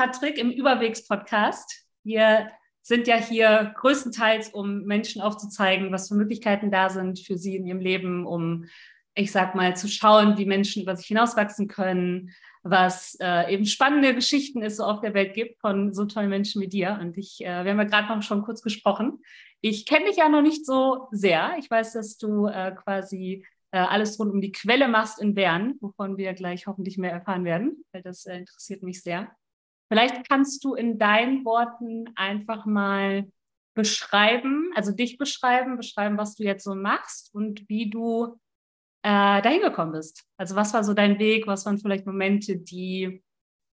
Patrick im Überwegs-Podcast. Wir sind ja hier größtenteils, um Menschen aufzuzeigen, was für Möglichkeiten da sind für sie in ihrem Leben, um, ich sag mal, zu schauen, wie Menschen über sich hinauswachsen können, was äh, eben spannende Geschichten es so auf der Welt gibt von so tollen Menschen wie dir. Und ich, äh, wir haben ja gerade noch schon kurz gesprochen. Ich kenne dich ja noch nicht so sehr. Ich weiß, dass du äh, quasi äh, alles rund um die Quelle machst in Bern, wovon wir gleich hoffentlich mehr erfahren werden, weil das äh, interessiert mich sehr. Vielleicht kannst du in deinen Worten einfach mal beschreiben, also dich beschreiben, beschreiben, was du jetzt so machst und wie du äh, dahin gekommen bist. Also was war so dein Weg, was waren vielleicht Momente, die,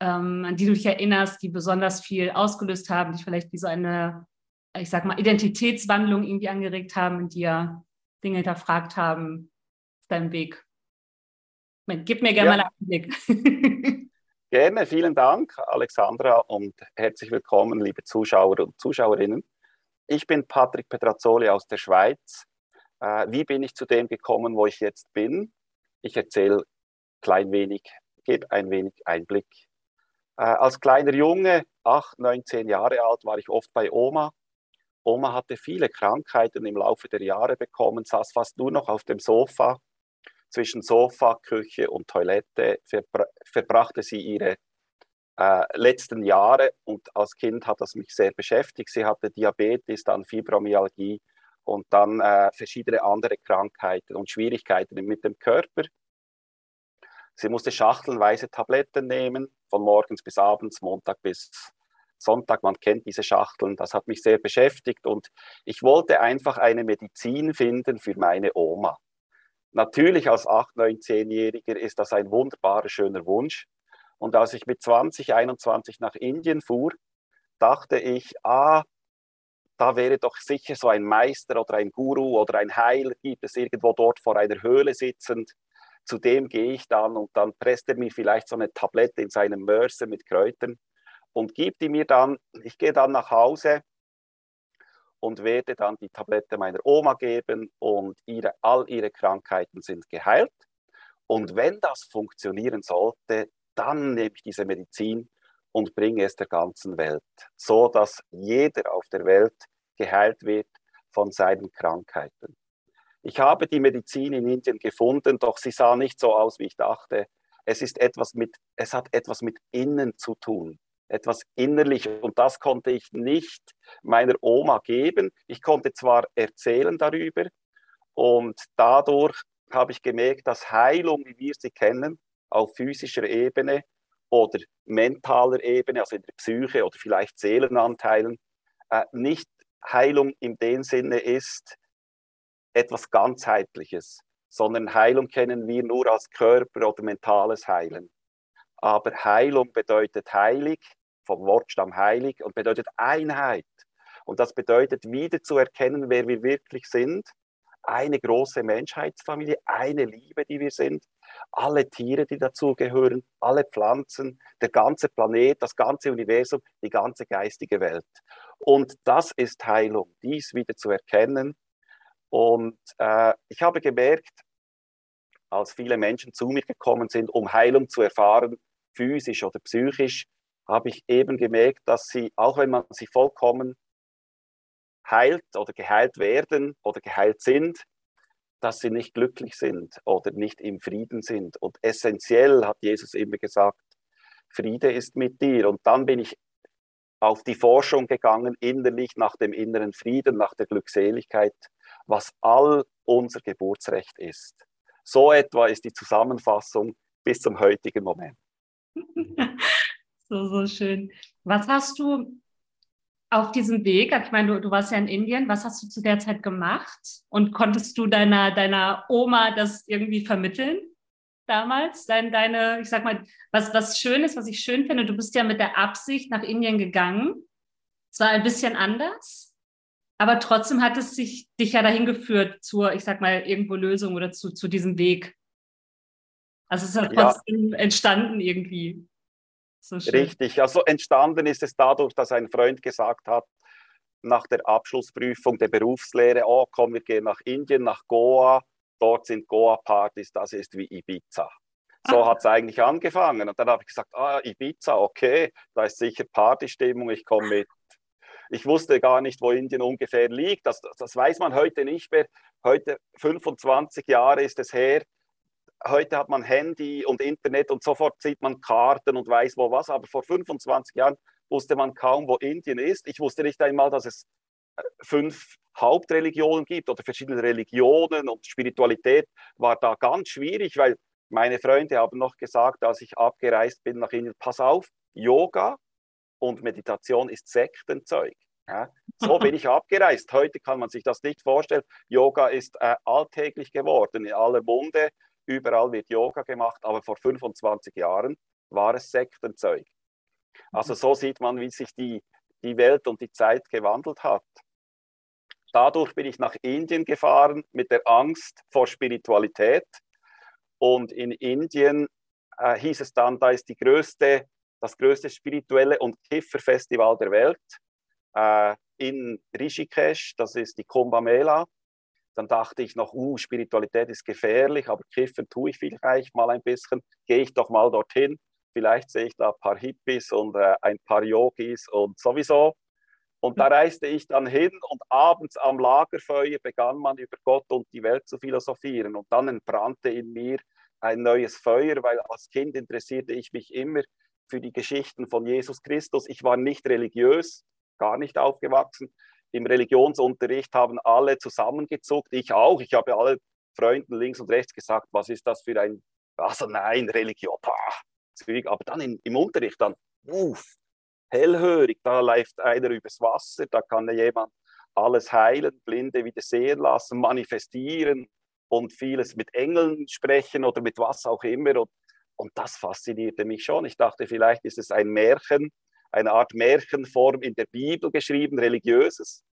ähm, an die du dich erinnerst, die besonders viel ausgelöst haben, die vielleicht wie so eine, ich sag mal, Identitätswandlung irgendwie angeregt haben, in dir Dinge hinterfragt haben auf deinem Weg. Gib mir gerne ja. mal einen Blick. Gerne, vielen Dank, Alexandra, und herzlich willkommen, liebe Zuschauer und Zuschauerinnen. Ich bin Patrick Petrazzoli aus der Schweiz. Äh, wie bin ich zu dem gekommen, wo ich jetzt bin? Ich erzähle klein wenig, gebe ein wenig Einblick. Äh, als kleiner Junge, 8, 19 Jahre alt, war ich oft bei Oma. Oma hatte viele Krankheiten im Laufe der Jahre bekommen, saß fast nur noch auf dem Sofa, zwischen Sofa, Küche und Toilette verbra verbrachte sie ihre äh, letzten Jahre und als Kind hat das mich sehr beschäftigt. Sie hatte Diabetes, dann Fibromyalgie und dann äh, verschiedene andere Krankheiten und Schwierigkeiten mit dem Körper. Sie musste schachtelweise Tabletten nehmen, von morgens bis abends, Montag bis Sonntag. Man kennt diese Schachteln. Das hat mich sehr beschäftigt und ich wollte einfach eine Medizin finden für meine Oma. Natürlich als 8-, 9-, ist das ein wunderbarer, schöner Wunsch. Und als ich mit 20, 21 nach Indien fuhr, dachte ich, ah, da wäre doch sicher so ein Meister oder ein Guru oder ein Heiler, gibt es irgendwo dort vor einer Höhle sitzend. Zu dem gehe ich dann und dann presst er mir vielleicht so eine Tablette in seinem Mörser mit Kräutern und gibt die mir dann. Ich gehe dann nach Hause und werde dann die Tablette meiner Oma geben und ihre, all ihre Krankheiten sind geheilt. Und wenn das funktionieren sollte, dann nehme ich diese Medizin und bringe es der ganzen Welt, so dass jeder auf der Welt geheilt wird von seinen Krankheiten. Ich habe die Medizin in Indien gefunden, doch sie sah nicht so aus, wie ich dachte. Es ist etwas mit, es hat etwas mit innen zu tun etwas innerlich. Und das konnte ich nicht meiner Oma geben. Ich konnte zwar erzählen darüber und dadurch habe ich gemerkt, dass Heilung, wie wir sie kennen, auf physischer Ebene oder mentaler Ebene, also in der Psyche oder vielleicht Seelenanteilen, äh, nicht Heilung in dem Sinne ist etwas ganzheitliches, sondern Heilung kennen wir nur als Körper oder mentales Heilen. Aber Heilung bedeutet heilig, vom Wortstamm heilig und bedeutet Einheit. Und das bedeutet wieder zu erkennen, wer wir wirklich sind. Eine große Menschheitsfamilie, eine Liebe, die wir sind. Alle Tiere, die dazugehören, alle Pflanzen, der ganze Planet, das ganze Universum, die ganze geistige Welt. Und das ist Heilung, dies wieder zu erkennen. Und äh, ich habe gemerkt, als viele Menschen zu mir gekommen sind, um Heilung zu erfahren, physisch oder psychisch, habe ich eben gemerkt, dass sie, auch wenn man sie vollkommen heilt oder geheilt werden oder geheilt sind, dass sie nicht glücklich sind oder nicht im Frieden sind. Und essentiell hat Jesus immer gesagt, Friede ist mit dir. Und dann bin ich auf die Forschung gegangen, innerlich nach dem inneren Frieden, nach der Glückseligkeit, was all unser Geburtsrecht ist. So etwa ist die Zusammenfassung bis zum heutigen Moment. So, so schön. Was hast du auf diesem Weg, ich meine, du, du warst ja in Indien, was hast du zu der Zeit gemacht? Und konntest du deiner, deiner Oma das irgendwie vermitteln damals? Dein, deine, ich sag mal, was, was schön ist, was ich schön finde, du bist ja mit der Absicht nach Indien gegangen. Es war ein bisschen anders, aber trotzdem hat es sich, dich ja dahin geführt zur, ich sag mal, irgendwo Lösung oder zu, zu diesem Weg. Also es ist ja trotzdem ja. entstanden irgendwie. So Richtig, also entstanden ist es dadurch, dass ein Freund gesagt hat, nach der Abschlussprüfung der Berufslehre, oh komm, wir gehen nach Indien, nach Goa, dort sind Goa-Partys, das ist wie Ibiza. So hat es eigentlich angefangen. Und dann habe ich gesagt, ah, Ibiza, okay, da ist sicher Partystimmung, ich komme mit. Ich wusste gar nicht, wo Indien ungefähr liegt. Das, das weiß man heute nicht mehr. Heute, 25 Jahre ist es her. Heute hat man Handy und Internet und sofort sieht man Karten und weiß wo was. Aber vor 25 Jahren wusste man kaum, wo Indien ist. Ich wusste nicht einmal, dass es äh, fünf Hauptreligionen gibt oder verschiedene Religionen und Spiritualität war da ganz schwierig, weil meine Freunde haben noch gesagt, als ich abgereist bin nach Indien, pass auf, Yoga und Meditation ist Sektenzeug. Ja, so bin ich abgereist. Heute kann man sich das nicht vorstellen. Yoga ist äh, alltäglich geworden, in aller Munde. Überall wird Yoga gemacht, aber vor 25 Jahren war es Sektenzeug. Also so sieht man, wie sich die, die Welt und die Zeit gewandelt hat. Dadurch bin ich nach Indien gefahren mit der Angst vor Spiritualität. Und in Indien äh, hieß es dann, da ist die größte, das größte spirituelle und Kifferfestival der Welt äh, in Rishikesh, das ist die Kumbh Mela. Dann dachte ich noch, uh, Spiritualität ist gefährlich, aber kiffen tue ich vielleicht mal ein bisschen. Gehe ich doch mal dorthin. Vielleicht sehe ich da ein paar Hippies und äh, ein paar Yogis und sowieso. Und da reiste ich dann hin und abends am Lagerfeuer begann man über Gott und die Welt zu philosophieren. Und dann entbrannte in mir ein neues Feuer, weil als Kind interessierte ich mich immer für die Geschichten von Jesus Christus. Ich war nicht religiös, gar nicht aufgewachsen. Im Religionsunterricht haben alle zusammengezuckt, ich auch. Ich habe alle Freunden links und rechts gesagt, was ist das für ein, also nein, Religion, pah, aber dann in, im Unterricht, dann, uff, hellhörig, da läuft einer übers Wasser, da kann jemand alles heilen, Blinde wieder sehen lassen, manifestieren und vieles mit Engeln sprechen oder mit was auch immer. Und, und das faszinierte mich schon. Ich dachte, vielleicht ist es ein Märchen, eine Art Märchenform in der Bibel geschrieben, religiöses.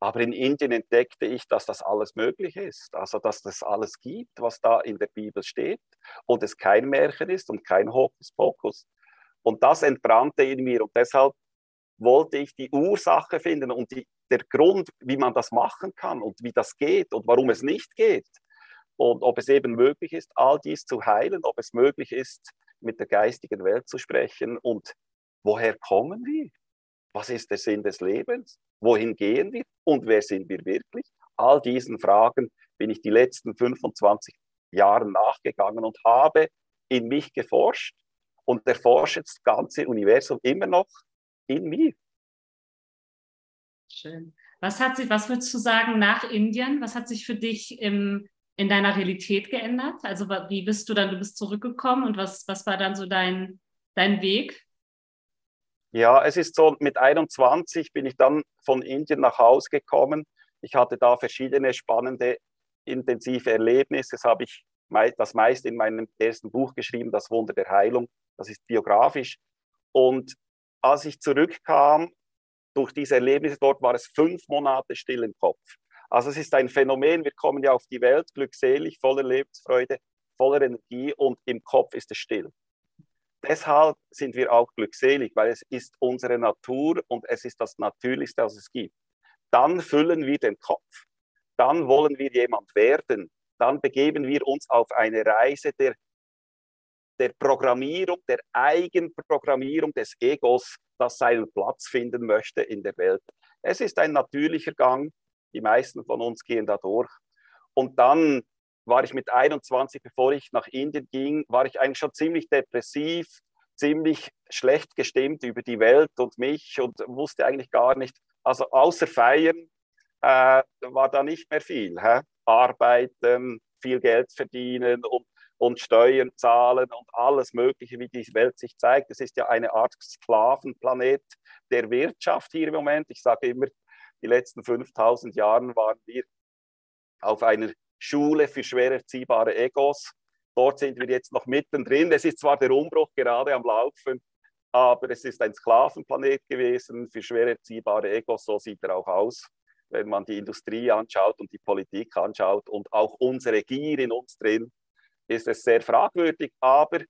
Aber in Indien entdeckte ich, dass das alles möglich ist. Also, dass das alles gibt, was da in der Bibel steht und es kein Märchen ist und kein Hokuspokus. Und das entbrannte in mir und deshalb wollte ich die Ursache finden und die, der Grund, wie man das machen kann und wie das geht und warum es nicht geht. Und ob es eben möglich ist, all dies zu heilen, ob es möglich ist, mit der geistigen Welt zu sprechen und woher kommen wir? Was ist der Sinn des Lebens? Wohin gehen wir? Und wer sind wir wirklich? All diesen Fragen bin ich die letzten 25 Jahre nachgegangen und habe in mich geforscht und erforsche das ganze Universum immer noch in mir. Schön. Was hat sich, was würdest du sagen nach Indien? Was hat sich für dich im, in deiner Realität geändert? Also wie bist du dann, du bist zurückgekommen und was, was war dann so dein, dein Weg? Ja, es ist so, mit 21 bin ich dann von Indien nach Hause gekommen. Ich hatte da verschiedene spannende, intensive Erlebnisse. Das habe ich das meiste in meinem ersten Buch geschrieben, Das Wunder der Heilung. Das ist biografisch. Und als ich zurückkam, durch diese Erlebnisse dort, war es fünf Monate still im Kopf. Also es ist ein Phänomen, wir kommen ja auf die Welt glückselig, voller Lebensfreude, voller Energie und im Kopf ist es still deshalb sind wir auch glückselig, weil es ist unsere Natur und es ist das Natürlichste, was es gibt. Dann füllen wir den Kopf. Dann wollen wir jemand werden. Dann begeben wir uns auf eine Reise der, der Programmierung, der Eigenprogrammierung des Egos, das seinen Platz finden möchte in der Welt. Es ist ein natürlicher Gang. Die meisten von uns gehen da durch. Und dann war ich mit 21, bevor ich nach Indien ging, war ich eigentlich schon ziemlich depressiv, ziemlich schlecht gestimmt über die Welt und mich und wusste eigentlich gar nicht, also außer Feiern äh, war da nicht mehr viel. Hä? Arbeiten, viel Geld verdienen und, und Steuern zahlen und alles Mögliche, wie die Welt sich zeigt. Es ist ja eine Art Sklavenplanet der Wirtschaft hier im Moment. Ich sage immer, die letzten 5000 Jahre waren wir auf einer Schule für schwer erziehbare Egos. Dort sind wir jetzt noch mittendrin. Es ist zwar der Umbruch gerade am Laufen, aber es ist ein Sklavenplanet gewesen für schwer erziehbare Egos. So sieht er auch aus, wenn man die Industrie anschaut und die Politik anschaut und auch unsere Gier in uns drin, ist es sehr fragwürdig. Aber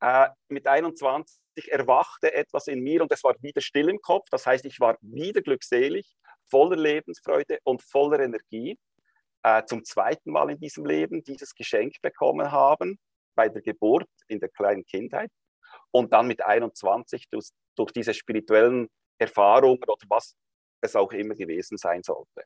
äh, mit 21 erwachte etwas in mir und es war wieder still im Kopf. Das heißt, ich war wieder glückselig, voller Lebensfreude und voller Energie äh, zum zweiten Mal in diesem Leben dieses Geschenk bekommen haben. bei der Geburt in der kleinen Kindheit und dann mit 21 durch, durch diese spirituellen Erfahrungen oder was es auch immer gewesen sein sollte.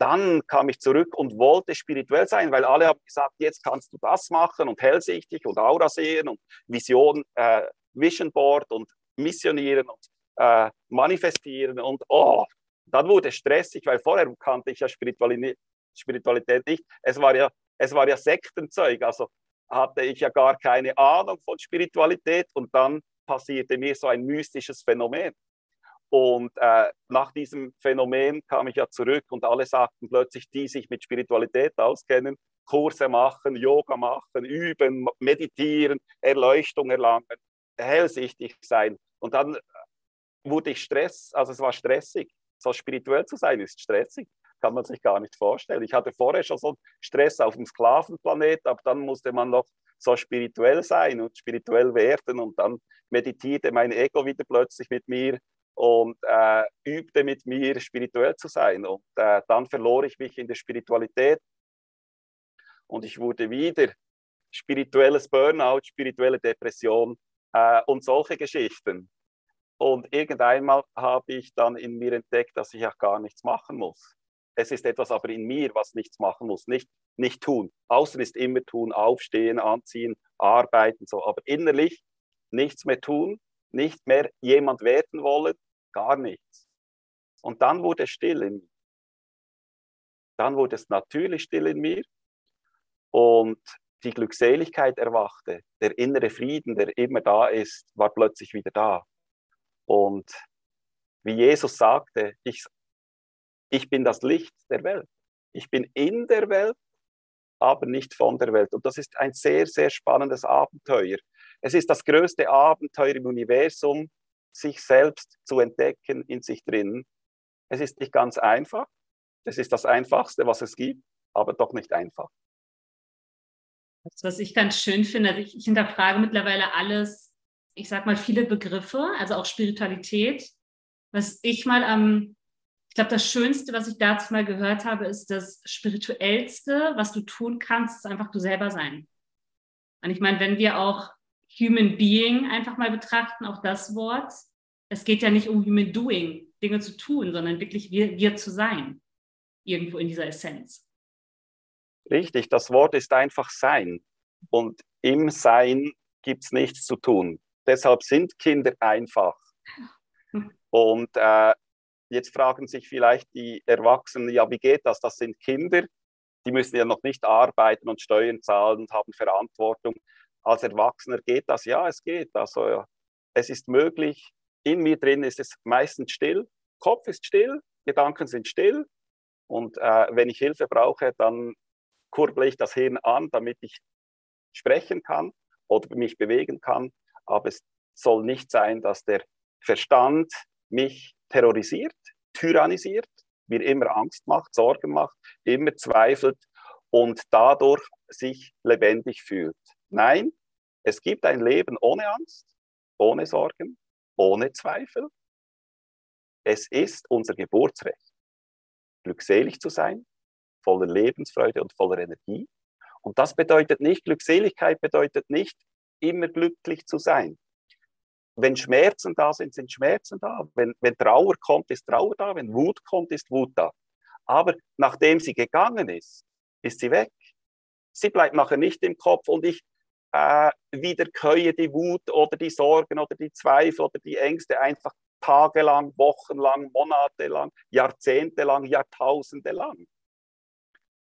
Dann kam ich zurück und wollte spirituell sein, weil alle haben gesagt, jetzt kannst du das machen und hellsichtig und Aura sehen und Vision, äh, Vision Board und missionieren und äh, manifestieren und oh, dann wurde es stressig, weil vorher kannte ich ja Spiritualität, Spiritualität nicht. Es war ja, es war ja Sektenzeug, also hatte ich ja gar keine Ahnung von Spiritualität und dann passierte mir so ein mystisches Phänomen. Und äh, nach diesem Phänomen kam ich ja zurück und alle sagten plötzlich, die sich mit Spiritualität auskennen, Kurse machen, Yoga machen, üben, meditieren, Erleuchtung erlangen, hellsichtig sein. Und dann wurde ich Stress, also es war stressig. So spirituell zu sein ist stressig, kann man sich gar nicht vorstellen. Ich hatte vorher schon so Stress auf dem Sklavenplanet, aber dann musste man noch so spirituell sein und spirituell werden und dann meditierte mein Ego wieder plötzlich mit mir und äh, übte mit mir spirituell zu sein. Und äh, dann verlor ich mich in der Spiritualität und ich wurde wieder spirituelles Burnout, spirituelle Depression äh, und solche Geschichten. Und irgendeinmal habe ich dann in mir entdeckt, dass ich auch gar nichts machen muss. Es ist etwas aber in mir, was nichts machen muss, nicht, nicht tun. Außen ist immer tun, aufstehen, anziehen, arbeiten, so. Aber innerlich nichts mehr tun, nicht mehr jemand werden wollen, gar nichts. Und dann wurde es still in mir. Dann wurde es natürlich still in mir und die Glückseligkeit erwachte. Der innere Frieden, der immer da ist, war plötzlich wieder da. Und wie Jesus sagte, ich, ich bin das Licht der Welt. Ich bin in der Welt, aber nicht von der Welt. Und das ist ein sehr, sehr spannendes Abenteuer. Es ist das größte Abenteuer im Universum, sich selbst zu entdecken in sich drin. Es ist nicht ganz einfach. Es ist das Einfachste, was es gibt, aber doch nicht einfach. Was ich ganz schön finde, also ich, ich hinterfrage mittlerweile alles, ich sag mal, viele Begriffe, also auch Spiritualität. Was ich mal am, glaube, das Schönste, was ich dazu mal gehört habe, ist das Spirituellste, was du tun kannst, ist einfach du selber sein. Und ich meine, wenn wir auch Human Being einfach mal betrachten, auch das Wort, es geht ja nicht um Human Doing, Dinge zu tun, sondern wirklich wir, wir zu sein, irgendwo in dieser Essenz. Richtig, das Wort ist einfach Sein. Und im Sein gibt es nichts zu tun. Deshalb sind Kinder einfach. Und äh, jetzt fragen sich vielleicht die Erwachsenen, ja, wie geht das? Das sind Kinder, die müssen ja noch nicht arbeiten und Steuern zahlen und haben Verantwortung als Erwachsener geht das? Ja, es geht. Also ja, es ist möglich. In mir drin ist es meistens still. Kopf ist still, Gedanken sind still. Und äh, wenn ich Hilfe brauche, dann kurble ich das Hirn an, damit ich sprechen kann oder mich bewegen kann. Aber es soll nicht sein, dass der Verstand mich terrorisiert, tyrannisiert, mir immer Angst macht, Sorgen macht, immer zweifelt und dadurch sich lebendig fühlt. Nein, es gibt ein Leben ohne Angst, ohne Sorgen, ohne Zweifel. Es ist unser Geburtsrecht, glückselig zu sein, voller Lebensfreude und voller Energie. Und das bedeutet nicht, Glückseligkeit bedeutet nicht, immer glücklich zu sein. Wenn Schmerzen da sind, sind Schmerzen da. Wenn, wenn Trauer kommt, ist Trauer da. Wenn Wut kommt, ist Wut da. Aber nachdem sie gegangen ist, ist sie weg. Sie bleibt nachher nicht im Kopf und ich äh, wiederkäue die Wut oder die Sorgen oder die Zweifel oder die Ängste einfach tagelang, wochenlang, monatelang, jahrzehntelang, jahrtausendelang.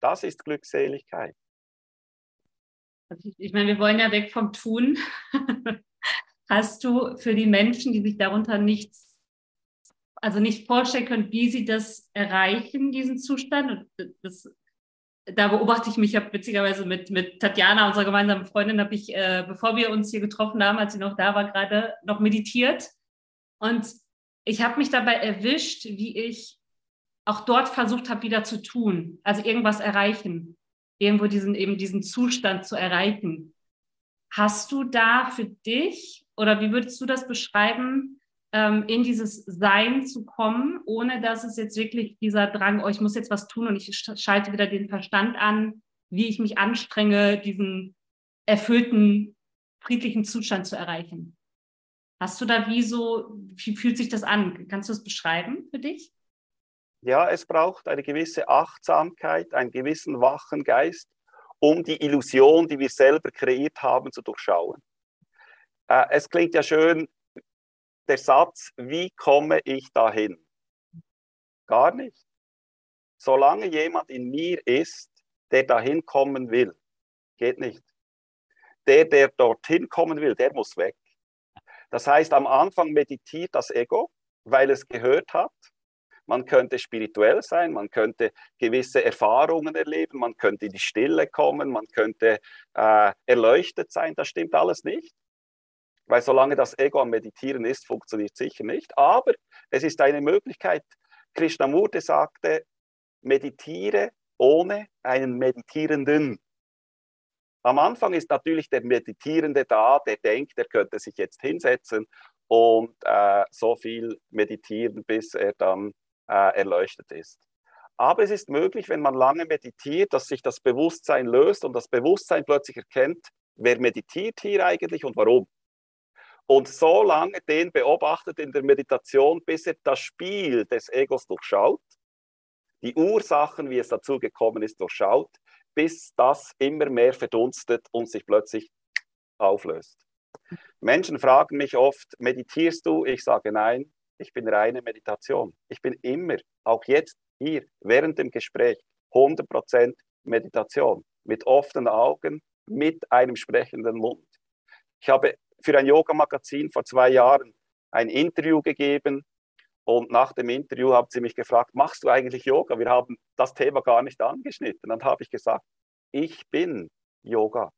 Das ist Glückseligkeit. Also ich, ich meine, wir wollen ja weg vom Tun. Hast du für die Menschen, die sich darunter nichts, also nicht vorstellen können, wie sie das erreichen, diesen Zustand? Und das da beobachte ich mich ja witzigerweise mit, mit Tatjana, unserer gemeinsamen Freundin, habe ich, äh, bevor wir uns hier getroffen haben, als sie noch da war, gerade noch meditiert. Und ich habe mich dabei erwischt, wie ich auch dort versucht habe, wieder zu tun. Also irgendwas erreichen. Irgendwo diesen, eben diesen Zustand zu erreichen. Hast du da für dich oder wie würdest du das beschreiben, ähm, in dieses Sein zu kommen, ohne dass es jetzt wirklich dieser Drang, oh, ich muss jetzt was tun und ich schalte wieder den Verstand an, wie ich mich anstrenge, diesen erfüllten, friedlichen Zustand zu erreichen. Hast du da wie so, wie fühlt sich das an? Kannst du es beschreiben für dich? Ja, es braucht eine gewisse Achtsamkeit, einen gewissen wachen Geist, um die Illusion, die wir selber kreiert haben, zu durchschauen. Äh, es klingt ja schön, der Satz, wie komme ich dahin? Gar nicht. Solange jemand in mir ist, der dahin kommen will, geht nicht. Der, der dorthin kommen will, der muss weg. Das heißt, am Anfang meditiert das Ego, weil es gehört hat. Man könnte spirituell sein, man könnte gewisse Erfahrungen erleben, man könnte in die Stille kommen, man könnte äh, erleuchtet sein. Das stimmt alles nicht. Weil solange das Ego am Meditieren ist, funktioniert sicher nicht. Aber es ist eine Möglichkeit. Krishnamurti sagte, meditiere ohne einen Meditierenden. Am Anfang ist natürlich der Meditierende da, der denkt, er könnte sich jetzt hinsetzen und äh, so viel meditieren, bis er dann äh, erleuchtet ist. Aber es ist möglich, wenn man lange meditiert, dass sich das Bewusstsein löst und das Bewusstsein plötzlich erkennt, wer meditiert hier eigentlich und warum und so lange den beobachtet in der Meditation, bis er das Spiel des Egos durchschaut, die Ursachen, wie es dazu gekommen ist, durchschaut, bis das immer mehr verdunstet und sich plötzlich auflöst. Menschen fragen mich oft, meditierst du? Ich sage nein, ich bin reine Meditation. Ich bin immer, auch jetzt hier, während dem Gespräch, 100% Meditation, mit offenen Augen, mit einem sprechenden Mund. Ich habe für ein Yoga-Magazin vor zwei Jahren ein Interview gegeben und nach dem Interview haben sie mich gefragt, machst du eigentlich Yoga? Wir haben das Thema gar nicht angeschnitten. Dann habe ich gesagt, ich bin Yoga.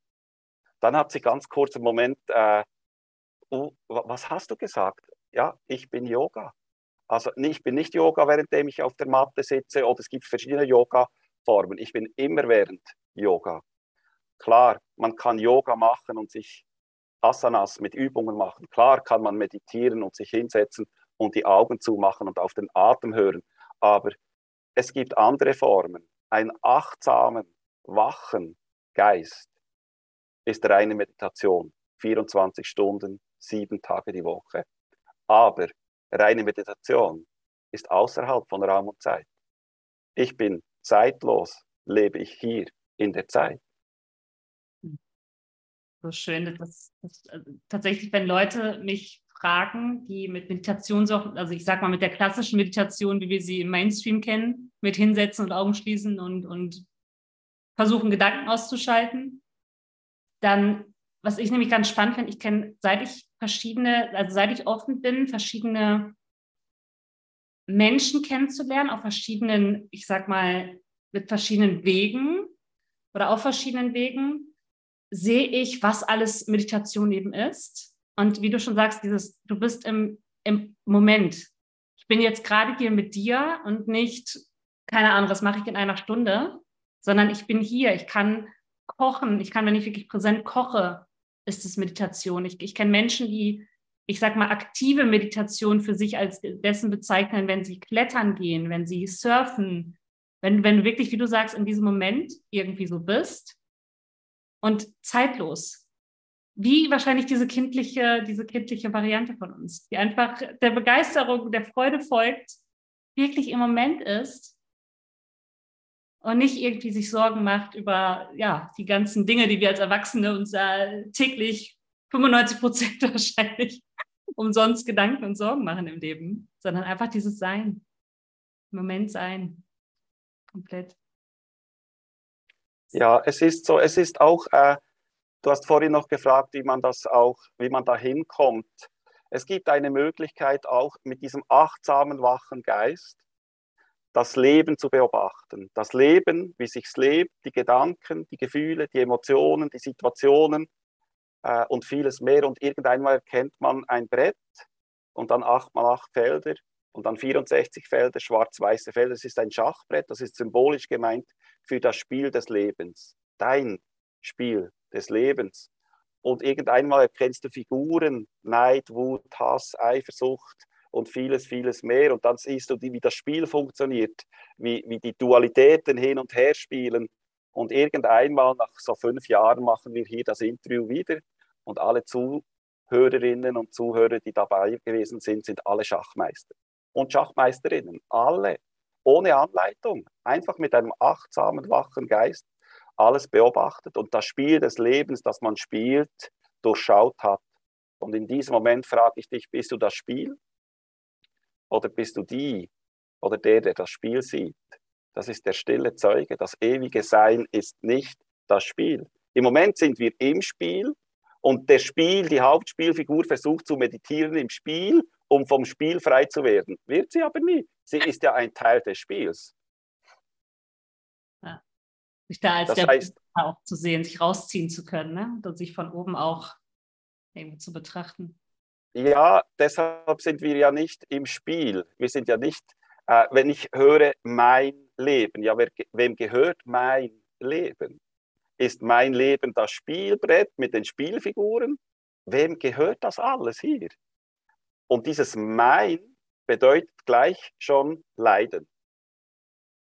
Dann hat sie ganz kurz im Moment, äh, uh, was hast du gesagt? Ja, ich bin Yoga. Also ich bin nicht Yoga, währenddem ich auf der Matte sitze oder es gibt verschiedene Yoga-Formen. Ich bin immer während Yoga. Klar, man kann Yoga machen und sich Asanas mit Übungen machen. Klar kann man meditieren und sich hinsetzen und die Augen zumachen und auf den Atem hören, aber es gibt andere Formen. Ein achtsamen, wachen Geist ist reine Meditation, 24 Stunden, sieben Tage die Woche. Aber reine Meditation ist außerhalb von Raum und Zeit. Ich bin zeitlos, lebe ich hier in der Zeit so schön. dass, dass, also tatsächlich, wenn Leute mich fragen, die mit Meditation, so, also ich sag mal mit der klassischen Meditation, wie wir sie im Mainstream kennen, mit hinsetzen und Augen schließen und, und versuchen, Gedanken auszuschalten, dann, was ich nämlich ganz spannend finde, ich kenne, seit ich verschiedene, also seit ich offen bin, verschiedene Menschen kennenzulernen, auf verschiedenen, ich sag mal, mit verschiedenen Wegen oder auf verschiedenen Wegen, sehe ich, was alles Meditation eben ist. Und wie du schon sagst, dieses, du bist im, im Moment. Ich bin jetzt gerade hier mit dir und nicht, keine Ahnung, was mache ich in einer Stunde, sondern ich bin hier. Ich kann kochen. Ich kann, wenn ich wirklich präsent koche, ist es Meditation. Ich, ich kenne Menschen, die, ich sag mal, aktive Meditation für sich als dessen bezeichnen, wenn sie klettern gehen, wenn sie surfen, wenn, wenn du wirklich, wie du sagst, in diesem Moment irgendwie so bist und zeitlos. Wie wahrscheinlich diese kindliche, diese kindliche Variante von uns, die einfach der Begeisterung, der Freude folgt, wirklich im Moment ist und nicht irgendwie sich Sorgen macht über ja, die ganzen Dinge, die wir als Erwachsene uns äh, täglich 95 Prozent wahrscheinlich umsonst Gedanken und Sorgen machen im Leben, sondern einfach dieses Sein, Moment sein, komplett. Ja, es ist so, es ist auch, äh, du hast vorhin noch gefragt, wie man das auch, wie man da hinkommt. Es gibt eine Möglichkeit auch mit diesem achtsamen, wachen Geist, das Leben zu beobachten. Das Leben, wie sich's lebt, die Gedanken, die Gefühle, die Emotionen, die Situationen äh, und vieles mehr. Und irgendeinmal erkennt man ein Brett und dann acht mal acht Felder und dann 64 Felder, schwarz-weiße Felder. Das ist ein Schachbrett, das ist symbolisch gemeint für das Spiel des Lebens. Dein Spiel des Lebens. Und irgendeinmal erkennst du Figuren, Neid, Wut, Hass, Eifersucht und vieles, vieles mehr. Und dann siehst du, wie das Spiel funktioniert, wie, wie die Dualitäten hin und her spielen. Und irgendeinmal nach so fünf Jahren machen wir hier das Interview wieder und alle Zuhörerinnen und Zuhörer, die dabei gewesen sind, sind alle Schachmeister und Schachmeisterinnen. Alle. Ohne Anleitung. Einfach mit einem achtsamen, wachen Geist alles beobachtet und das Spiel des Lebens, das man spielt, durchschaut hat. Und in diesem Moment frage ich dich, bist du das Spiel? Oder bist du die oder der, der das Spiel sieht? Das ist der stille Zeuge. Das ewige Sein ist nicht das Spiel. Im Moment sind wir im Spiel und der Spiel, die Hauptspielfigur versucht zu meditieren im Spiel, um vom Spiel frei zu werden. Wird sie aber nie. Sie ist ja ein Teil des Spiels. Ja. Sich da als das der heißt, auch zu sehen, sich rausziehen zu können ne? und sich von oben auch irgendwie zu betrachten. Ja, deshalb sind wir ja nicht im Spiel. Wir sind ja nicht, äh, wenn ich höre mein Leben, ja, wer, wem gehört mein Leben? Ist mein Leben das Spielbrett mit den Spielfiguren? Wem gehört das alles hier? Und dieses Mein bedeutet gleich schon Leiden,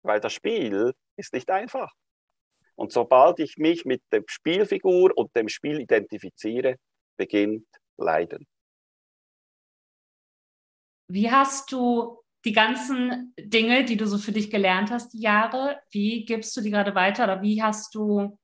weil das Spiel ist nicht einfach. Und sobald ich mich mit der Spielfigur und dem Spiel identifiziere, beginnt Leiden. Wie hast du die ganzen Dinge, die du so für dich gelernt hast, die Jahre, wie gibst du die gerade weiter oder wie hast du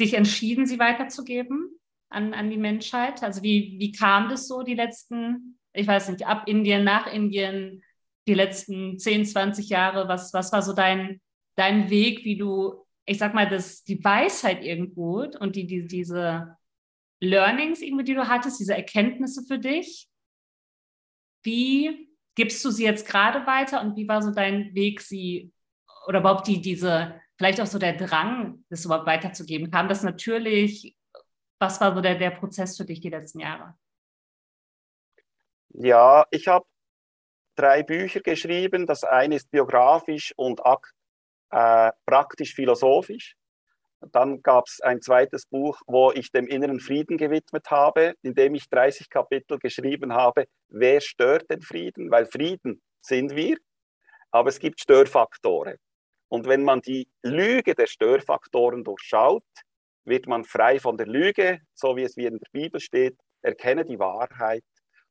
dich entschieden, sie weiterzugeben an, an die Menschheit? Also wie, wie kam das so die letzten, ich weiß nicht, ab Indien, nach Indien, die letzten 10, 20 Jahre? Was, was war so dein, dein Weg, wie du, ich sag mal, das, die Weisheit irgendwo und die, die, diese Learnings irgendwie, die du hattest, diese Erkenntnisse für dich, wie gibst du sie jetzt gerade weiter und wie war so dein Weg, sie oder überhaupt die, diese, vielleicht auch so der Drang, das überhaupt weiterzugeben? Kam das natürlich? Was war so der, der Prozess für dich die letzten Jahre? Ja, ich habe drei Bücher geschrieben. Das eine ist biografisch und äh, praktisch philosophisch. Dann gab es ein zweites Buch, wo ich dem inneren Frieden gewidmet habe, in dem ich 30 Kapitel geschrieben habe, wer stört den Frieden? Weil Frieden sind wir, aber es gibt Störfaktoren. Und wenn man die Lüge der Störfaktoren durchschaut, wird man frei von der Lüge, so wie es wie in der Bibel steht, erkenne die Wahrheit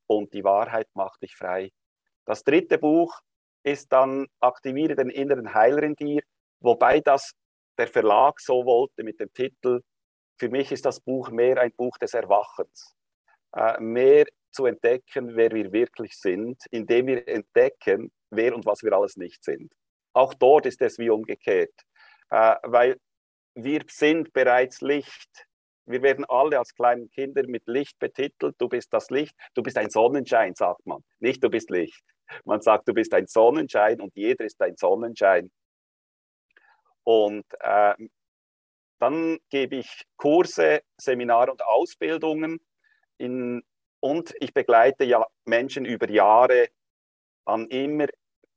und die Wahrheit macht dich frei. Das dritte Buch ist dann Aktiviere den inneren Heiler in dir, wobei das der Verlag so wollte mit dem Titel, für mich ist das Buch mehr ein Buch des Erwachens. Äh, mehr zu entdecken, wer wir wirklich sind, indem wir entdecken, wer und was wir alles nicht sind. Auch dort ist es wie umgekehrt, äh, weil wir sind bereits Licht. Wir werden alle als kleine Kinder mit Licht betitelt. Du bist das Licht, du bist ein Sonnenschein, sagt man. Nicht du bist Licht. Man sagt, du bist ein Sonnenschein und jeder ist ein Sonnenschein. Und äh, dann gebe ich Kurse, Seminare und Ausbildungen in, und ich begleite ja Menschen über Jahre an immer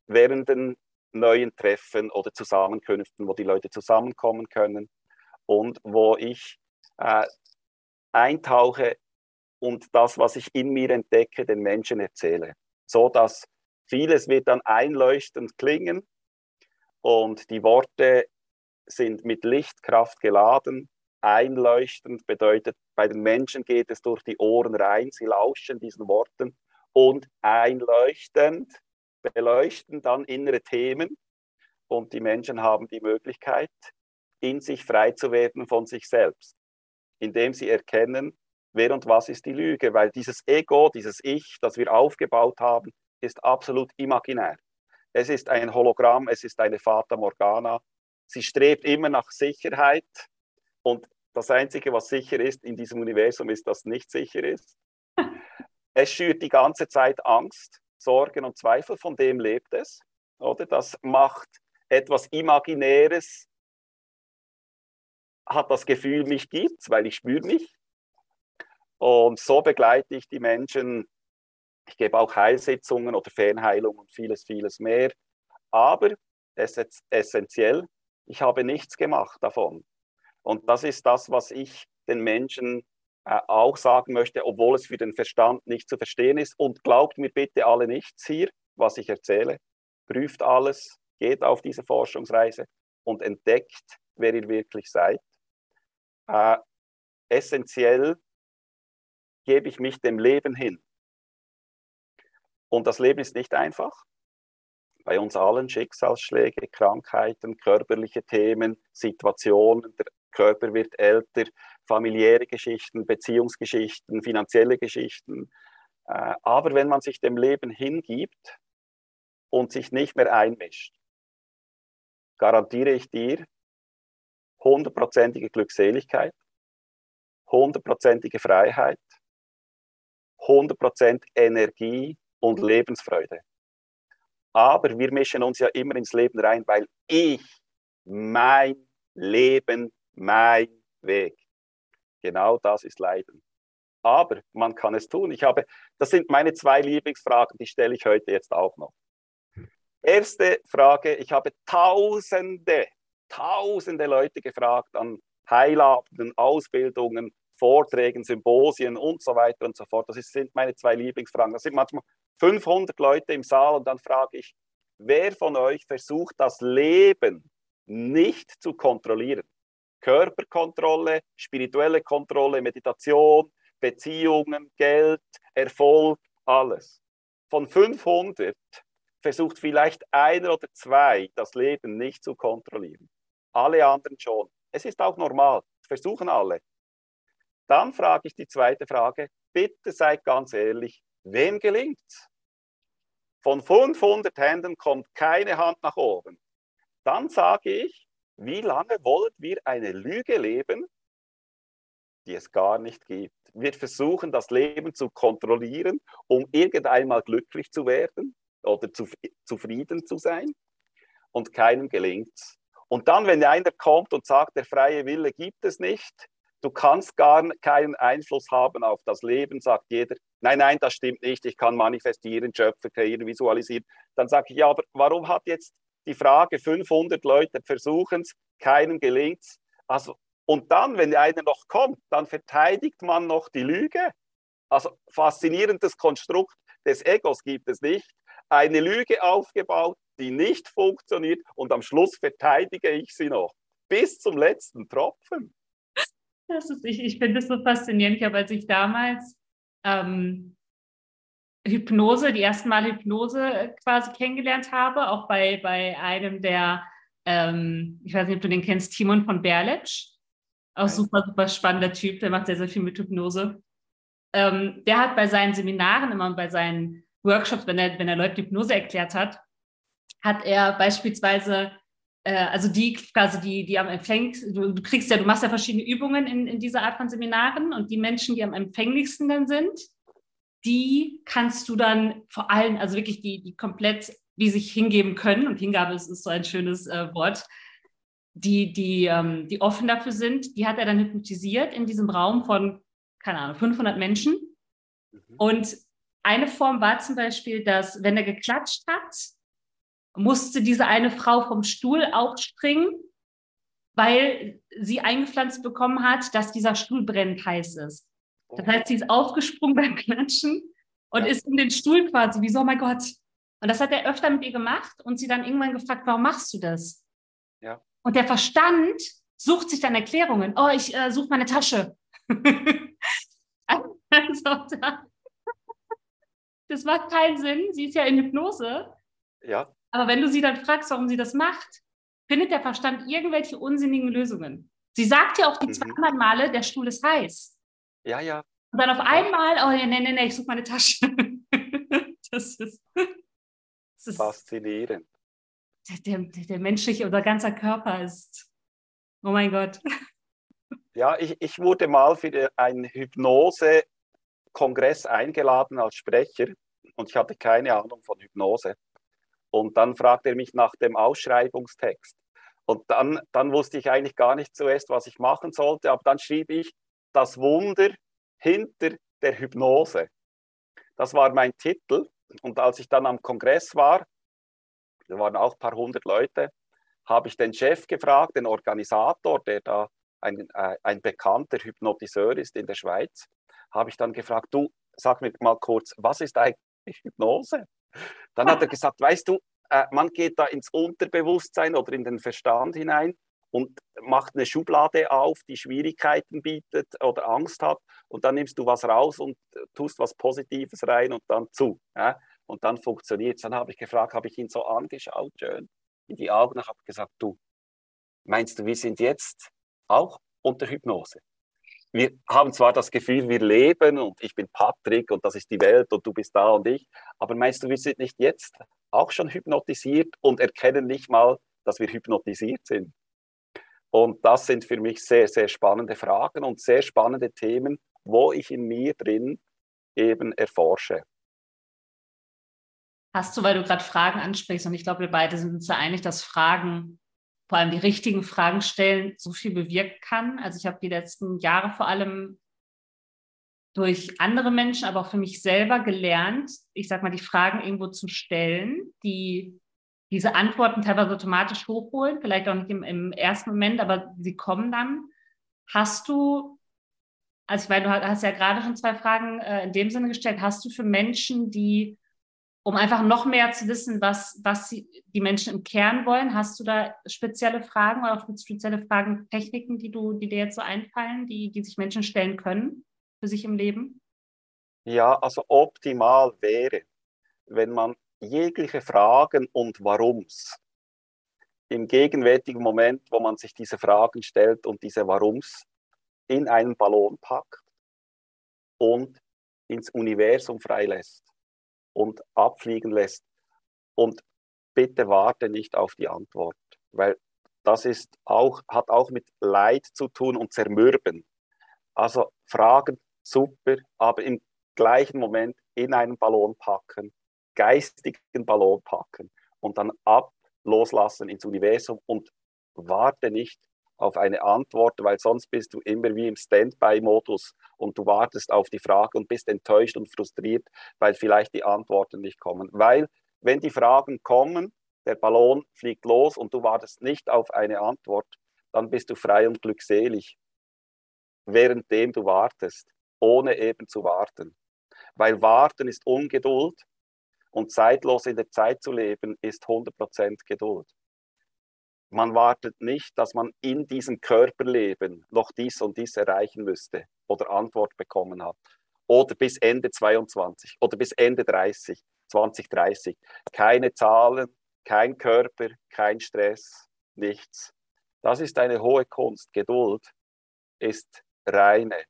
währenden neuen Treffen oder Zusammenkünften, wo die Leute zusammenkommen können und wo ich äh, eintauche und das, was ich in mir entdecke, den Menschen erzähle, so dass vieles wird dann einleuchtend klingen und die Worte sind mit Lichtkraft geladen. Einleuchtend bedeutet, bei den Menschen geht es durch die Ohren rein, sie lauschen diesen Worten. Und einleuchtend beleuchten dann innere Themen. Und die Menschen haben die Möglichkeit, in sich frei zu werden von sich selbst, indem sie erkennen, wer und was ist die Lüge, weil dieses Ego, dieses Ich, das wir aufgebaut haben, ist absolut imaginär. Es ist ein Hologramm, es ist eine Fata Morgana, Sie strebt immer nach Sicherheit und das Einzige, was sicher ist in diesem Universum, ist, dass nicht sicher ist. Es schürt die ganze Zeit Angst, Sorgen und Zweifel, von dem lebt es. Oder? Das macht etwas Imaginäres, hat das Gefühl, mich gibt weil ich spüre mich. Und so begleite ich die Menschen. Ich gebe auch Heilsitzungen oder Fernheilung und vieles, vieles mehr. Aber es ist essentiell, ich habe nichts gemacht davon. Und das ist das, was ich den Menschen äh, auch sagen möchte, obwohl es für den Verstand nicht zu verstehen ist. Und glaubt mir bitte alle nichts hier, was ich erzähle. Prüft alles, geht auf diese Forschungsreise und entdeckt wer ihr wirklich seid. Äh, essentiell gebe ich mich dem Leben hin. Und das Leben ist nicht einfach. Bei uns allen Schicksalsschläge, Krankheiten, körperliche Themen, Situationen, der Körper wird älter, familiäre Geschichten, Beziehungsgeschichten, finanzielle Geschichten. Äh, aber wenn man sich dem Leben hingibt und sich nicht mehr einmischt, garantiere ich dir hundertprozentige Glückseligkeit, hundertprozentige Freiheit, 100% Energie und Lebensfreude. Aber wir mischen uns ja immer ins Leben rein, weil ich, mein Leben, mein Weg. Genau das ist Leiden. Aber man kann es tun. Ich habe, das sind meine zwei Lieblingsfragen, die stelle ich heute jetzt auch noch. Erste Frage, ich habe tausende, tausende Leute gefragt an Heilabenden, Ausbildungen, Vorträgen, Symposien und so weiter und so fort. Das sind meine zwei Lieblingsfragen. Das sind manchmal 500 Leute im Saal und dann frage ich, wer von euch versucht das Leben nicht zu kontrollieren? Körperkontrolle, spirituelle Kontrolle, Meditation, Beziehungen, Geld, Erfolg, alles. Von 500 versucht vielleicht einer oder zwei das Leben nicht zu kontrollieren. Alle anderen schon. Es ist auch normal, versuchen alle. Dann frage ich die zweite Frage, bitte seid ganz ehrlich, wem gelingt's? Von 500 Händen kommt keine Hand nach oben. Dann sage ich, wie lange wollen wir eine Lüge leben, die es gar nicht gibt? Wir versuchen, das Leben zu kontrollieren, um irgendeinmal glücklich zu werden oder zu, zufrieden zu sein. Und keinem gelingt es. Und dann, wenn einer kommt und sagt, der freie Wille gibt es nicht, du kannst gar keinen Einfluss haben auf das Leben, sagt jeder, nein, nein, das stimmt nicht, ich kann manifestieren, schöpfen, kreieren, visualisieren. Dann sage ich, ja, aber warum hat jetzt die Frage, 500 Leute versuchen es, keinem gelingt es. Also, und dann, wenn einer noch kommt, dann verteidigt man noch die Lüge. Also faszinierendes Konstrukt des Egos gibt es nicht. Eine Lüge aufgebaut, die nicht funktioniert und am Schluss verteidige ich sie noch. Bis zum letzten Tropfen. Das ist, ich ich finde das so faszinierend. Ich habe, als ich damals ähm, Hypnose, die ersten Mal Hypnose quasi kennengelernt habe, auch bei, bei einem der, ähm, ich weiß nicht, ob du den kennst, Timon von Berletsch. Auch Nein. super, super spannender Typ, der macht sehr, sehr viel mit Hypnose. Ähm, der hat bei seinen Seminaren immer bei seinen Workshops, wenn er, wenn er Leute Hypnose erklärt hat, hat er beispielsweise, also die quasi, die, die am empfänglichsten, du, du, kriegst ja, du machst ja verschiedene Übungen in, in dieser Art von Seminaren und die Menschen, die am empfänglichsten dann sind, die kannst du dann vor allem, also wirklich die, die komplett, die sich hingeben können, und Hingabe ist, ist so ein schönes äh, Wort, die, die, ähm, die offen dafür sind, die hat er dann hypnotisiert in diesem Raum von, keine Ahnung, 500 Menschen. Mhm. Und eine Form war zum Beispiel, dass, wenn er geklatscht hat, musste diese eine Frau vom Stuhl aufspringen, weil sie eingepflanzt bekommen hat, dass dieser Stuhl brennend heiß ist. Das heißt, sie ist aufgesprungen beim Klatschen und ja. ist in den Stuhl quasi, wie so, oh mein Gott. Und das hat er öfter mit ihr gemacht und sie dann irgendwann gefragt, warum machst du das? Ja. Und der Verstand sucht sich dann Erklärungen. Oh, ich äh, suche meine Tasche. also, das macht keinen Sinn. Sie ist ja in Hypnose. Ja. Aber wenn du sie dann fragst, warum sie das macht, findet der Verstand irgendwelche unsinnigen Lösungen. Sie sagt ja auch die mhm. 200 Male, der Stuhl ist heiß. Ja, ja. Und dann auf einmal, oh ja, nee, nee, nee, ich suche meine Tasche. das ist, das ist faszinierend. Der, der, der menschliche oder ganzer Körper ist, oh mein Gott. Ja, ich, ich wurde mal für einen Hypnose-Kongress eingeladen als Sprecher und ich hatte keine Ahnung von Hypnose. Und dann fragte er mich nach dem Ausschreibungstext. Und dann, dann wusste ich eigentlich gar nicht zuerst, was ich machen sollte. Aber dann schrieb ich, das Wunder hinter der Hypnose. Das war mein Titel. Und als ich dann am Kongress war, da waren auch ein paar hundert Leute, habe ich den Chef gefragt, den Organisator, der da ein, äh, ein bekannter Hypnotiseur ist in der Schweiz, habe ich dann gefragt, du, sag mir mal kurz, was ist eigentlich Hypnose? Dann hat er gesagt, weißt du, äh, man geht da ins Unterbewusstsein oder in den Verstand hinein und macht eine Schublade auf, die Schwierigkeiten bietet oder Angst hat und dann nimmst du was raus und tust was Positives rein und dann zu. Ja? Und dann funktioniert es. Dann habe ich gefragt, habe ich ihn so angeschaut, schön in die Augen und habe gesagt, du, meinst du, wir sind jetzt auch unter Hypnose? Wir haben zwar das Gefühl, wir leben und ich bin Patrick und das ist die Welt und du bist da und ich, aber meinst du, wir sind nicht jetzt auch schon hypnotisiert und erkennen nicht mal, dass wir hypnotisiert sind? Und das sind für mich sehr, sehr spannende Fragen und sehr spannende Themen, wo ich in mir drin eben erforsche. Hast du, weil du gerade Fragen ansprichst, und ich glaube, wir beide sind uns ja einig, dass Fragen, vor allem die richtigen Fragen stellen, so viel bewirken kann. Also ich habe die letzten Jahre vor allem durch andere Menschen, aber auch für mich selber gelernt, ich sage mal, die Fragen irgendwo zu stellen, die diese Antworten teilweise automatisch hochholen, vielleicht auch nicht im, im ersten Moment, aber sie kommen dann. Hast du, also ich meine, du hast ja gerade schon zwei Fragen äh, in dem Sinne gestellt, hast du für Menschen, die, um einfach noch mehr zu wissen, was, was die Menschen im Kern wollen, hast du da spezielle Fragen oder auch spezielle Fragen, Techniken, die du, die dir jetzt so einfallen, die, die sich Menschen stellen können für sich im Leben? Ja, also optimal wäre, wenn man jegliche Fragen und Warums im gegenwärtigen Moment, wo man sich diese Fragen stellt und diese Warums in einen Ballon packt und ins Universum freilässt und abfliegen lässt. Und bitte warte nicht auf die Antwort, weil das ist auch, hat auch mit Leid zu tun und Zermürben. Also Fragen super, aber im gleichen Moment in einen Ballon packen geistigen Ballon packen und dann ab loslassen ins Universum und warte nicht auf eine Antwort, weil sonst bist du immer wie im Standby-Modus und du wartest auf die Frage und bist enttäuscht und frustriert, weil vielleicht die Antworten nicht kommen. Weil wenn die Fragen kommen, der Ballon fliegt los und du wartest nicht auf eine Antwort, dann bist du frei und glückselig, währenddem du wartest, ohne eben zu warten. Weil warten ist Ungeduld und zeitlos in der Zeit zu leben, ist 100% Geduld. Man wartet nicht, dass man in diesem Körperleben noch dies und dies erreichen müsste oder Antwort bekommen hat. Oder bis Ende 22 oder bis Ende 30, 2030. Keine Zahlen, kein Körper, kein Stress, nichts. Das ist eine hohe Kunst. Geduld ist reine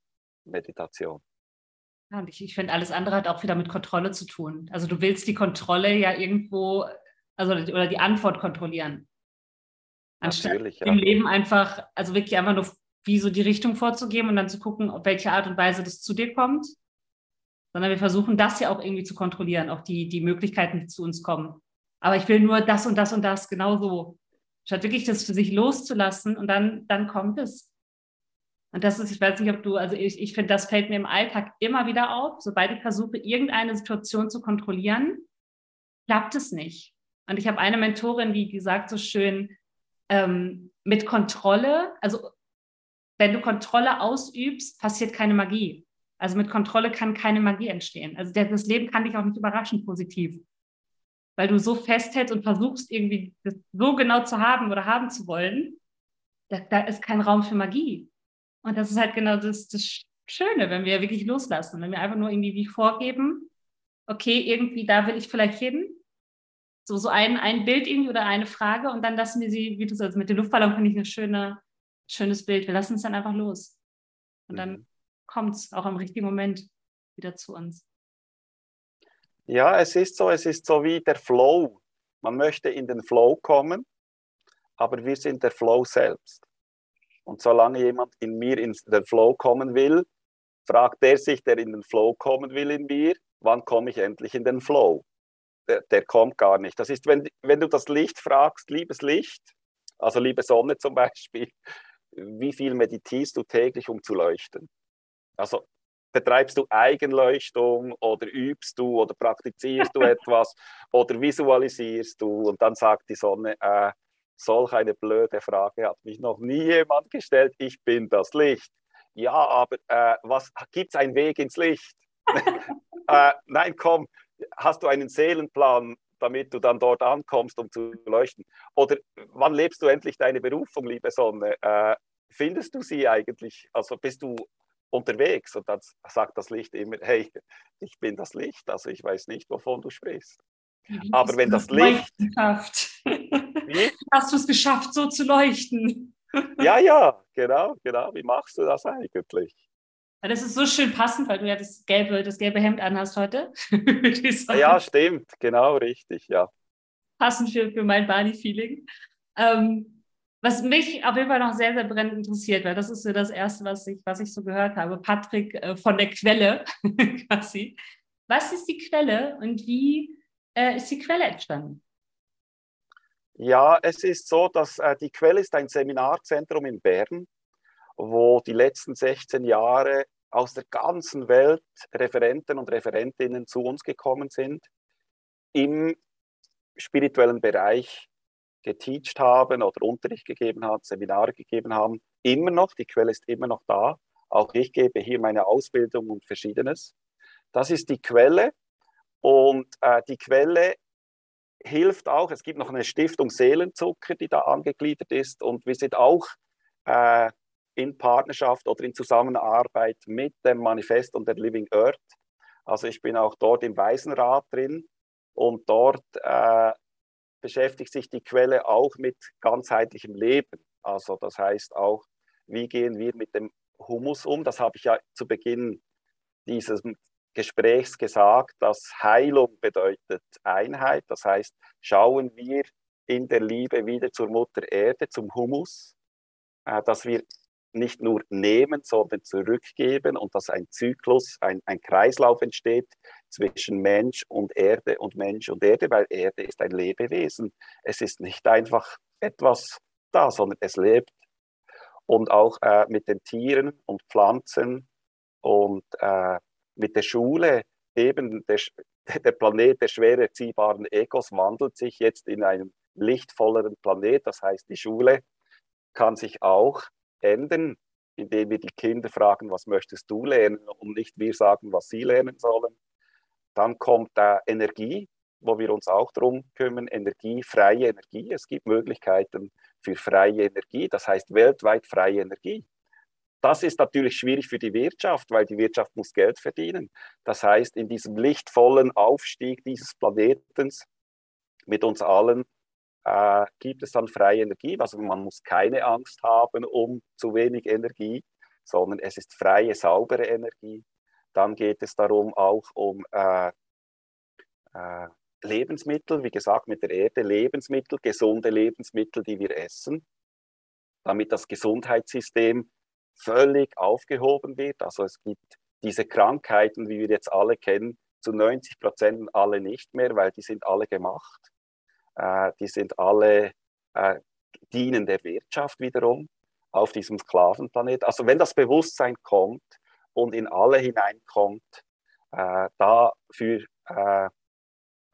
Meditation. Ich, ich finde, alles andere hat auch wieder mit Kontrolle zu tun. Also du willst die Kontrolle ja irgendwo, also oder die Antwort kontrollieren. Anstatt Natürlich, ja. im Leben einfach, also wirklich einfach nur wie so die Richtung vorzugeben und dann zu gucken, auf welche Art und Weise das zu dir kommt. Sondern wir versuchen das ja auch irgendwie zu kontrollieren, auch die, die Möglichkeiten, die zu uns kommen. Aber ich will nur das und das und das genauso. Statt wirklich das für sich loszulassen und dann, dann kommt es. Und das ist, ich weiß nicht, ob du, also ich, ich finde, das fällt mir im Alltag immer wieder auf. Sobald ich versuche, irgendeine Situation zu kontrollieren, klappt es nicht. Und ich habe eine Mentorin, die, die sagt so schön, ähm, mit Kontrolle, also wenn du Kontrolle ausübst, passiert keine Magie. Also mit Kontrolle kann keine Magie entstehen. Also das Leben kann dich auch nicht überraschen positiv. Weil du so festhältst und versuchst irgendwie das so genau zu haben oder haben zu wollen, da, da ist kein Raum für Magie. Und das ist halt genau das, das Schöne, wenn wir wirklich loslassen, wenn wir einfach nur irgendwie wie vorgeben, okay, irgendwie da will ich vielleicht hin. So, so ein, ein Bild irgendwie oder eine Frage und dann lassen wir sie, wie du sagst, mit dem Luftballon finde ich ein schöne, schönes Bild. Wir lassen es dann einfach los. Und dann mhm. kommt es auch im richtigen Moment wieder zu uns. Ja, es ist so, es ist so wie der Flow. Man möchte in den Flow kommen, aber wir sind der Flow selbst. Und solange jemand in mir in den Flow kommen will, fragt der sich, der in den Flow kommen will in mir, wann komme ich endlich in den Flow? Der, der kommt gar nicht. Das ist, wenn, wenn du das Licht fragst, liebes Licht, also liebe Sonne zum Beispiel, wie viel meditierst du täglich, um zu leuchten? Also betreibst du Eigenleuchtung oder übst du oder praktizierst du etwas oder visualisierst du und dann sagt die Sonne, äh, Solch eine blöde Frage hat mich noch nie jemand gestellt. Ich bin das Licht. Ja, aber äh, was gibt es einen Weg ins Licht? äh, nein, komm, hast du einen Seelenplan? damit du dann dort ankommst, um zu leuchten? Oder wann lebst du endlich deine Berufung, liebe Sonne? Äh, findest du sie eigentlich? Also bist du unterwegs und dann sagt das Licht immer, hey, ich bin das Licht, also ich weiß nicht, wovon du sprichst. Wie Aber wenn das Licht... Wie? Hast du es geschafft, so zu leuchten? ja, ja, genau, genau. Wie machst du das eigentlich? Das ist so schön passend, weil du ja das gelbe, das gelbe Hemd anhast heute. ja, stimmt, genau, richtig, ja. Passend für, für mein Barney-Feeling. Ähm, was mich auf jeden Fall noch sehr, sehr brennend interessiert, weil das ist so das Erste, was ich, was ich so gehört habe. Patrick äh, von der Quelle quasi. Was ist die Quelle und wie äh, ist die Quelle entstanden? Ja, es ist so, dass äh, die Quelle ist ein Seminarzentrum in Bern, wo die letzten 16 Jahre aus der ganzen Welt Referenten und Referentinnen zu uns gekommen sind, im spirituellen Bereich geteacht haben oder Unterricht gegeben haben, Seminare gegeben haben, immer noch, die Quelle ist immer noch da. Auch ich gebe hier meine Ausbildung und verschiedenes. Das ist die Quelle und äh, die Quelle hilft auch, es gibt noch eine Stiftung Seelenzucker, die da angegliedert ist und wir sind auch äh, in Partnerschaft oder in Zusammenarbeit mit dem Manifest und der Living Earth. Also ich bin auch dort im Waisenrat drin und dort äh, beschäftigt sich die Quelle auch mit ganzheitlichem Leben. Also das heißt auch, wie gehen wir mit dem Humus um? Das habe ich ja zu Beginn dieses Gesprächs gesagt, dass Heilung bedeutet Einheit. Das heißt, schauen wir in der Liebe wieder zur Mutter Erde, zum Humus, äh, dass wir nicht nur nehmen, sondern zurückgeben und dass ein Zyklus, ein, ein Kreislauf entsteht zwischen Mensch und Erde und Mensch und Erde, weil Erde ist ein Lebewesen. Es ist nicht einfach etwas da, sondern es lebt. Und auch äh, mit den Tieren und Pflanzen und äh, mit der Schule, eben der, der Planet der schwer erziehbaren Egos wandelt sich jetzt in einen lichtvolleren Planet. Das heißt, die Schule kann sich auch ändern, indem wir die Kinder fragen, was möchtest du lernen und nicht wir sagen, was sie lernen sollen. Dann kommt da Energie, wo wir uns auch darum kümmern, Energie, freie Energie. Es gibt Möglichkeiten für freie Energie, das heißt weltweit freie Energie. Das ist natürlich schwierig für die Wirtschaft, weil die Wirtschaft muss Geld verdienen. Das heißt, in diesem lichtvollen Aufstieg dieses Planetens mit uns allen äh, gibt es dann freie Energie. Also man muss keine Angst haben um zu wenig Energie, sondern es ist freie, saubere Energie. Dann geht es darum auch um äh, äh, Lebensmittel, wie gesagt, mit der Erde Lebensmittel, gesunde Lebensmittel, die wir essen, damit das Gesundheitssystem völlig aufgehoben wird. Also es gibt diese Krankheiten, wie wir jetzt alle kennen, zu 90 Prozent alle nicht mehr, weil die sind alle gemacht. Äh, die sind alle äh, dienen der Wirtschaft wiederum auf diesem Sklavenplanet. Also wenn das Bewusstsein kommt und in alle hineinkommt, äh, dafür äh,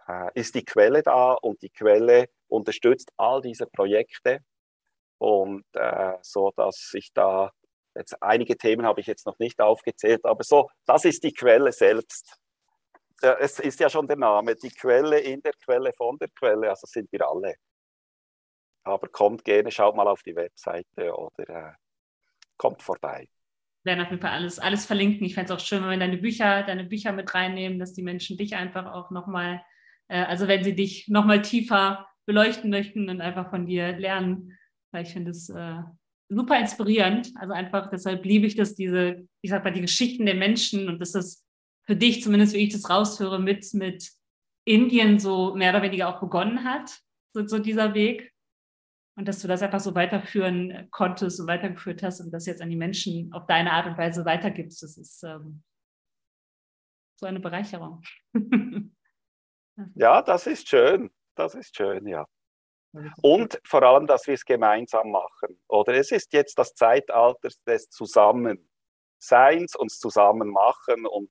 äh, ist die Quelle da und die Quelle unterstützt all diese Projekte und äh, so, dass ich da jetzt einige Themen habe ich jetzt noch nicht aufgezählt, aber so, das ist die Quelle selbst es ist ja schon der Name, die Quelle in der Quelle von der Quelle, also sind wir alle. Aber kommt gerne, schaut mal auf die Webseite oder äh, kommt vorbei. Wir werden auf jeden Fall alles, alles verlinken. Ich fände es auch schön, wenn wir deine Bücher, deine Bücher mit reinnehmen, dass die Menschen dich einfach auch nochmal, äh, also wenn sie dich nochmal tiefer beleuchten möchten und einfach von dir lernen, weil ich finde es äh, super inspirierend. Also einfach, deshalb liebe ich das, diese, ich sag mal, die Geschichten der Menschen und das ist für dich, zumindest wie ich das raushöre, mit, mit Indien so mehr oder weniger auch begonnen hat, so, so dieser Weg. Und dass du das einfach so weiterführen konntest und weitergeführt hast und das jetzt an die Menschen auf deine Art und Weise weitergibst, das ist ähm, so eine Bereicherung. ja, das ist schön. Das ist schön, ja. Und vor allem, dass wir es gemeinsam machen. Oder es ist jetzt das Zeitalter des Zusammenseins, uns zusammen machen und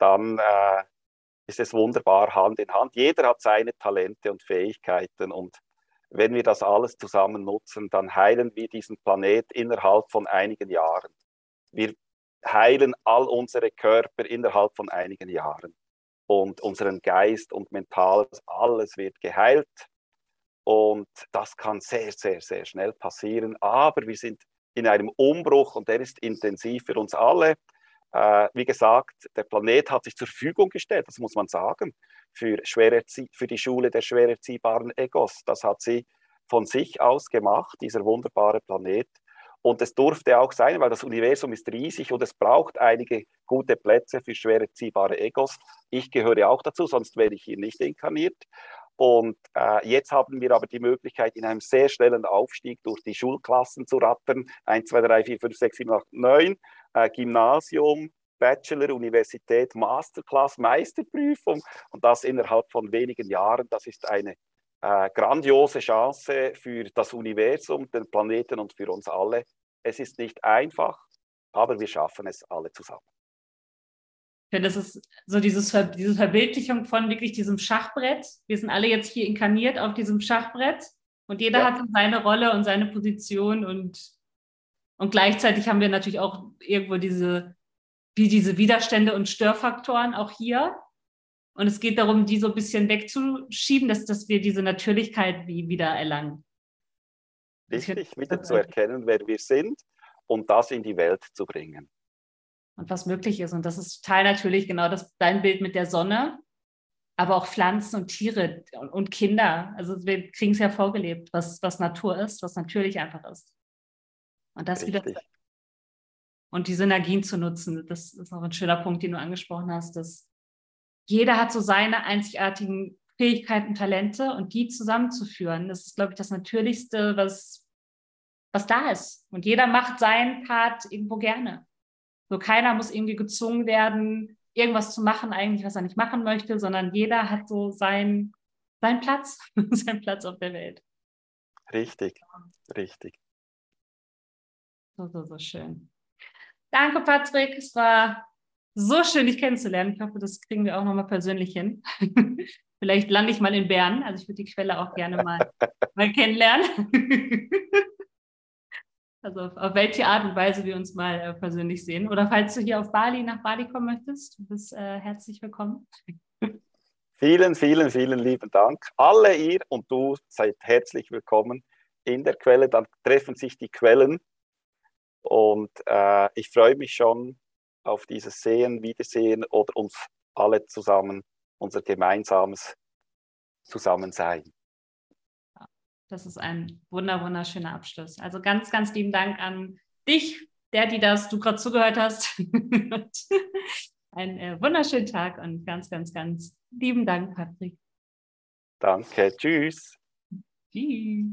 dann äh, ist es wunderbar Hand in Hand. Jeder hat seine Talente und Fähigkeiten und wenn wir das alles zusammen nutzen, dann heilen wir diesen Planet innerhalb von einigen Jahren. Wir heilen all unsere Körper innerhalb von einigen Jahren. und unseren Geist und Mentales, alles wird geheilt. Und das kann sehr, sehr, sehr schnell passieren. Aber wir sind in einem Umbruch und der ist intensiv für uns alle. Äh, wie gesagt, der Planet hat sich zur Verfügung gestellt, das muss man sagen, für, für die Schule der schwer erziehbaren Egos. Das hat sie von sich aus gemacht, dieser wunderbare Planet. Und es durfte auch sein, weil das Universum ist riesig und es braucht einige gute Plätze für schwer erziehbare Egos. Ich gehöre auch dazu, sonst wäre ich hier nicht inkarniert. Und äh, jetzt haben wir aber die Möglichkeit, in einem sehr schnellen Aufstieg durch die Schulklassen zu rattern. 1, 2, 3, 4, 5, 6, 7, 8, 9. Äh, Gymnasium, Bachelor, Universität, Masterclass, Meisterprüfung. Und das innerhalb von wenigen Jahren. Das ist eine äh, grandiose Chance für das Universum, den Planeten und für uns alle. Es ist nicht einfach, aber wir schaffen es alle zusammen. Ich finde, das ist so dieses, diese Verbildlichung von wirklich diesem Schachbrett. Wir sind alle jetzt hier inkarniert auf diesem Schachbrett und jeder ja. hat seine Rolle und seine Position und, und gleichzeitig haben wir natürlich auch irgendwo diese, wie diese Widerstände und Störfaktoren auch hier. Und es geht darum, die so ein bisschen wegzuschieben, dass, dass wir diese Natürlichkeit wie wieder erlangen. Richtig, wieder zu erkennen, wer wir sind und das in die Welt zu bringen. Und was möglich ist. Und das ist total natürlich genau das, dein Bild mit der Sonne, aber auch Pflanzen und Tiere und, Kinder. Also wir kriegen es ja vorgelebt, was, was Natur ist, was natürlich einfach ist. Und das Richtig. wieder und die Synergien zu nutzen, das ist auch ein schöner Punkt, den du angesprochen hast, dass jeder hat so seine einzigartigen Fähigkeiten, Talente und die zusammenzuführen. Das ist, glaube ich, das Natürlichste, was, was da ist. Und jeder macht seinen Part irgendwo gerne. So keiner muss irgendwie gezwungen werden, irgendwas zu machen, eigentlich, was er nicht machen möchte, sondern jeder hat so seinen, seinen Platz, seinen Platz auf der Welt. Richtig, richtig. So, so, so schön. Danke, Patrick. Es war so schön, dich kennenzulernen. Ich hoffe, das kriegen wir auch nochmal persönlich hin. Vielleicht lande ich mal in Bern. Also ich würde die Quelle auch gerne mal, mal kennenlernen. also auf, auf, welche Art und Weise wir uns mal äh, persönlich sehen. Oder falls du hier auf Bali, nach Bali kommen möchtest, du bist äh, herzlich willkommen. Vielen, vielen, vielen lieben Dank. Alle ihr und du seid herzlich willkommen in der Quelle. Dann treffen sich die Quellen. Und äh, ich freue mich schon auf dieses Sehen, Wiedersehen oder uns alle zusammen, unser gemeinsames Zusammensein. Das ist ein wunder, wunderschöner Abschluss. Also ganz, ganz lieben Dank an dich, der, die das du gerade zugehört hast. Einen äh, wunderschönen Tag und ganz, ganz, ganz lieben Dank, Patrick. Danke. Tschüss. Tschüss.